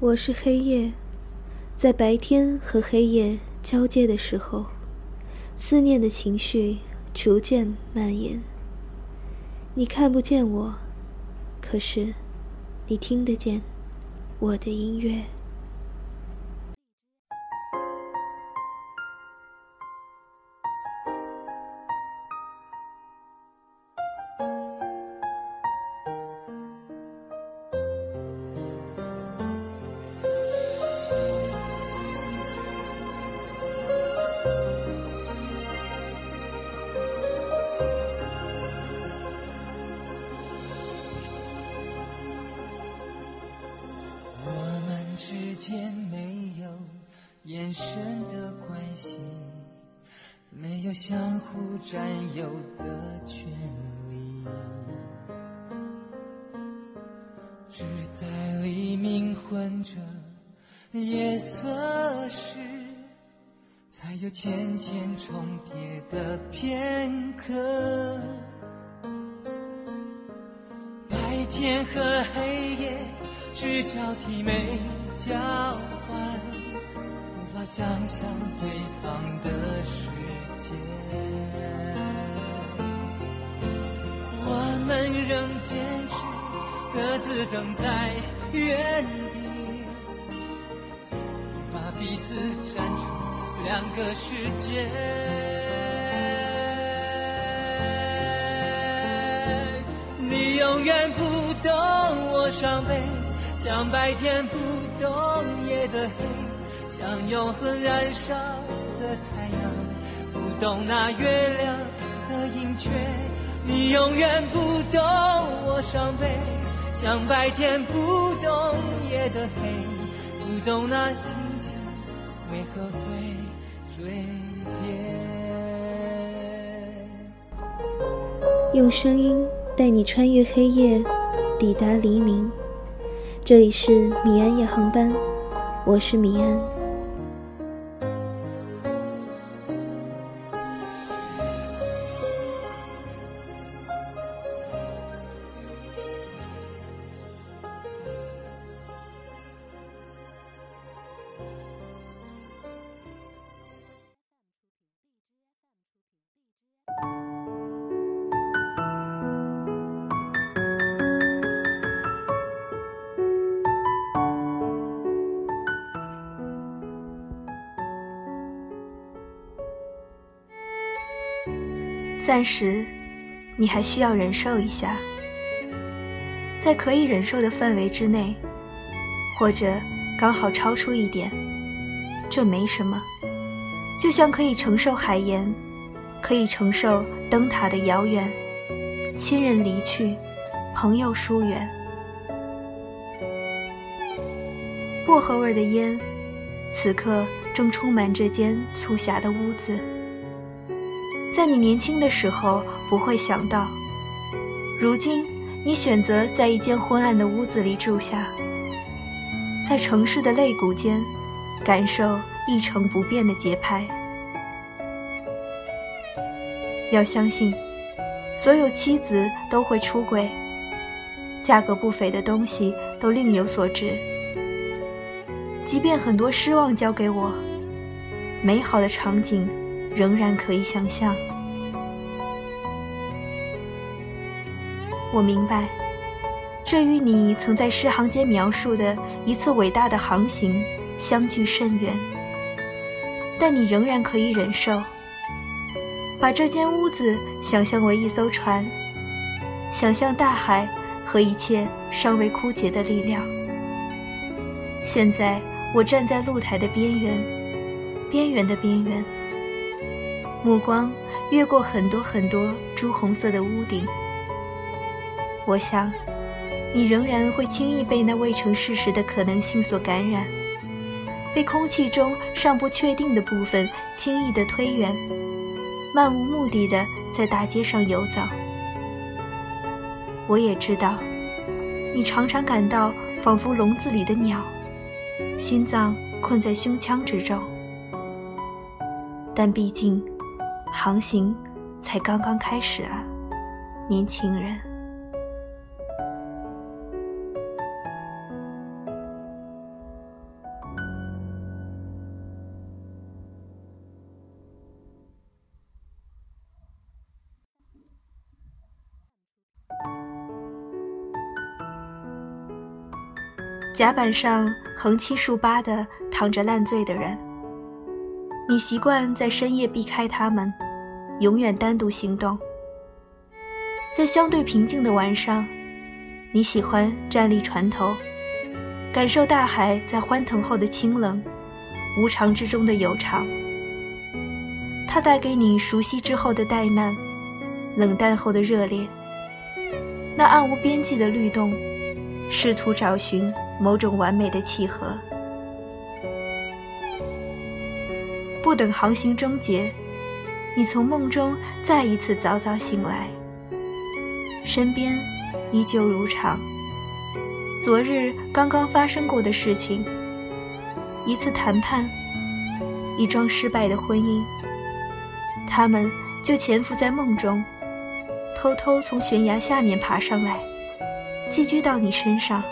我是黑夜，在白天和黑夜交接的时候，思念的情绪逐渐蔓延。你看不见我，可是你听得见我的音乐。深的关系，没有相互占有的权利，只在黎明混着夜色时，才有浅浅重叠的片刻。白天和黑夜只交替没。交换，想象对方的世界。我们仍坚持各自等在原地，把彼此站成两个世界。你永远不懂我伤悲，像白天不。懂夜的黑，像永恒燃烧的太阳，不懂那月亮的盈缺。你永远不懂我伤悲，像白天不懂夜的黑，不懂那星星为何会坠跌。用声音带你穿越黑夜，抵达黎明。这里是米安夜航班，我是米安。暂时，你还需要忍受一下，在可以忍受的范围之内，或者刚好超出一点，这没什么。就像可以承受海盐，可以承受灯塔的遥远，亲人离去，朋友疏远。薄荷味的烟，此刻正充满这间粗狭的屋子。在你年轻的时候，不会想到，如今你选择在一间昏暗的屋子里住下，在城市的肋骨间，感受一成不变的节拍。要相信，所有妻子都会出轨，价格不菲的东西都另有所值。即便很多失望交给我，美好的场景。仍然可以想象。我明白，这与你曾在诗行间描述的一次伟大的航行相距甚远，但你仍然可以忍受。把这间屋子想象为一艘船，想象大海和一切尚未枯竭的力量。现在我站在露台的边缘，边缘的边缘。目光越过很多很多朱红色的屋顶，我想，你仍然会轻易被那未成事实的可能性所感染，被空气中尚不确定的部分轻易地推远，漫无目的的在大街上游走。我也知道，你常常感到仿佛笼子里的鸟，心脏困在胸腔之中，但毕竟。航行才刚刚开始啊，年轻人。甲板上横七竖八的躺着烂醉的人。你习惯在深夜避开他们，永远单独行动。在相对平静的晚上，你喜欢站立船头，感受大海在欢腾后的清冷，无常之中的有常。它带给你熟悉之后的怠慢，冷淡后的热烈。那暗无边际的律动，试图找寻某种完美的契合。不等航行终结，你从梦中再一次早早醒来。身边依旧如常，昨日刚刚发生过的事情，一次谈判，一桩失败的婚姻，他们就潜伏在梦中，偷偷从悬崖下面爬上来，寄居到你身上，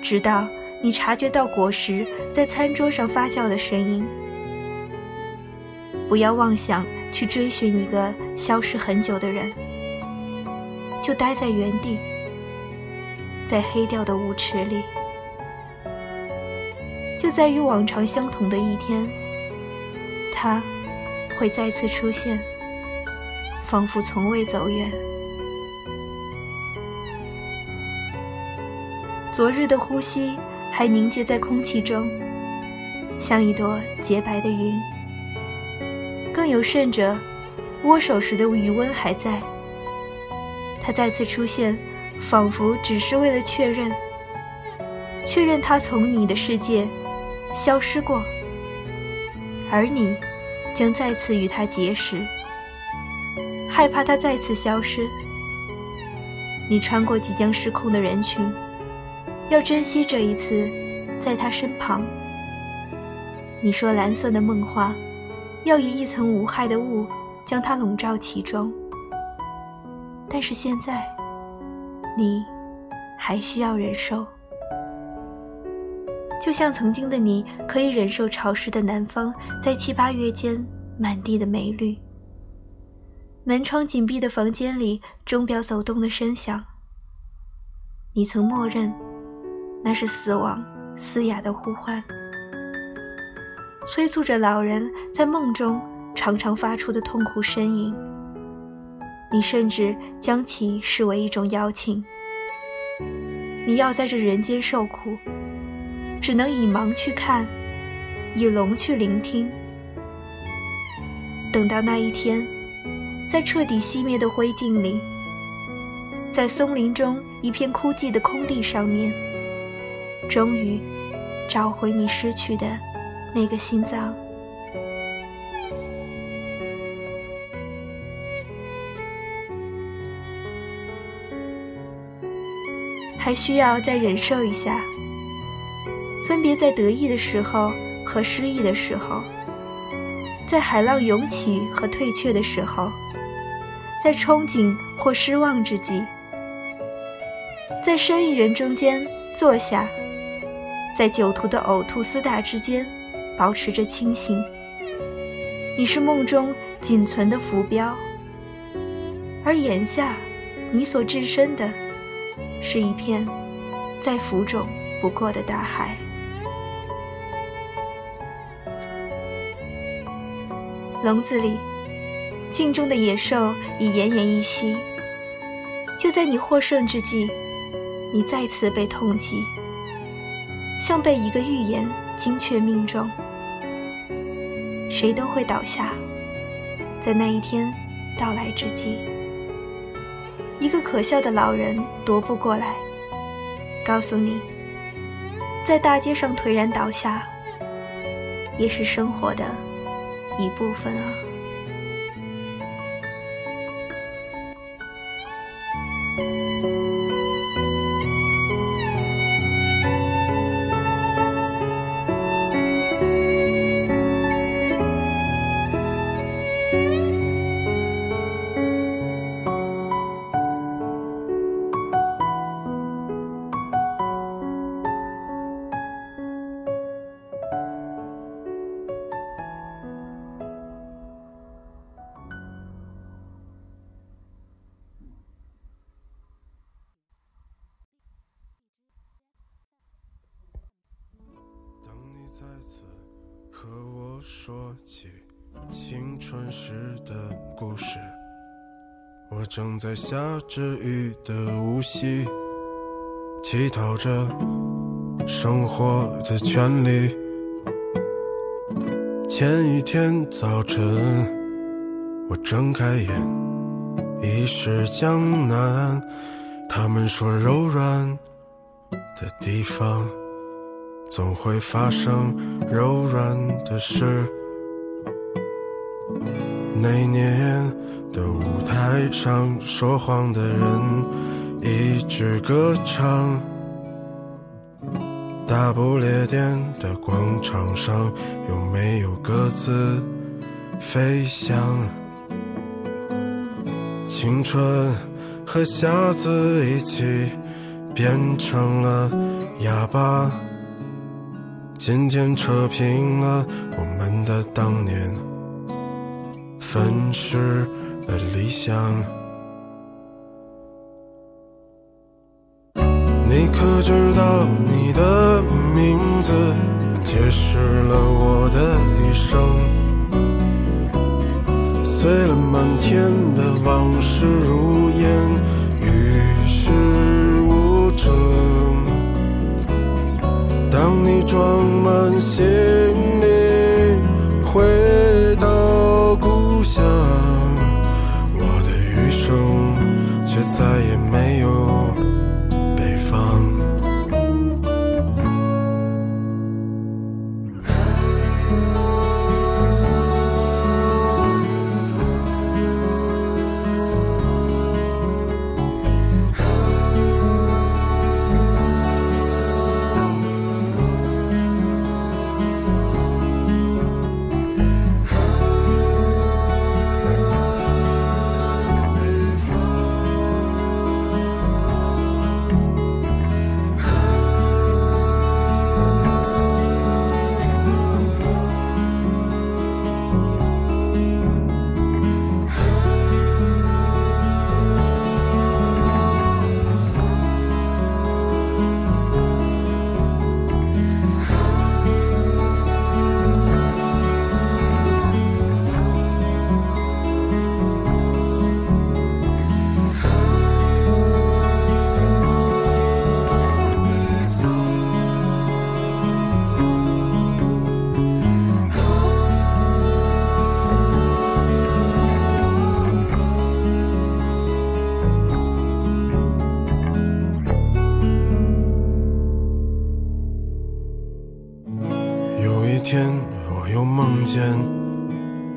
直到你察觉到果实在餐桌上发酵的声音。不要妄想去追寻一个消失很久的人。就待在原地，在黑掉的舞池里，就在与往常相同的一天，他会再次出现，仿佛从未走远。昨日的呼吸还凝结在空气中，像一朵洁白的云。更有甚者，握手时的余温还在。他再次出现，仿佛只是为了确认，确认他从你的世界消失过，而你将再次与他结识。害怕他再次消失，你穿过即将失控的人群，要珍惜这一次在他身旁。你说蓝色的梦话，要以一层无害的雾将它笼罩其中。但是现在，你还需要忍受，就像曾经的你可以忍受潮湿的南方在七八月间满地的梅绿。门窗紧闭的房间里，钟表走动的声响，你曾默认那是死亡嘶哑的呼唤，催促着老人在梦中常常发出的痛苦呻吟。你甚至将其视为一种邀请。你要在这人间受苦，只能以盲去看，以聋去聆听。等到那一天，在彻底熄灭的灰烬里，在松林中一片枯寂的空地上面，终于找回你失去的那个心脏。还需要再忍受一下，分别在得意的时候和失意的时候，在海浪涌起和退却的时候，在憧憬或失望之际，在生意人中间坐下，在酒徒的呕吐厮打之间，保持着清醒。你是梦中仅存的浮标，而眼下，你所置身的。是一片再浮肿不过的大海。笼子里，镜中的野兽已奄奄一息。就在你获胜之际，你再次被痛击，像被一个预言精确命中。谁都会倒下，在那一天到来之际。一个可笑的老人踱步过来，告诉你，在大街上颓然倒下，也是生活的一部分啊。起青春时的故事。我正在下着雨的无锡，乞讨着生活的权利。前一天早晨，我睁开眼，已是江南。他们说柔软的地方，总会发生柔软的事。那年。的舞台上说谎的人一直歌唱，大不列颠的广场上有没有鸽子飞翔？青春和瞎子一起变成了哑巴，渐渐扯平了我们的当年，分尸。的理想，你可知道你的名字解释了我的一生？碎了满天的往事如烟，与世无争。当你装满心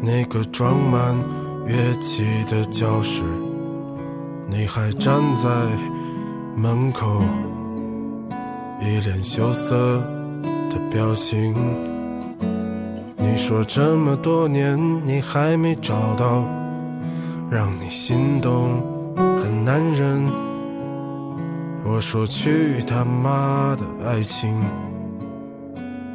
那个装满乐器的教室，你还站在门口，一脸羞涩的表情。你说这么多年你还没找到让你心动的男人，我说去他妈的爱情，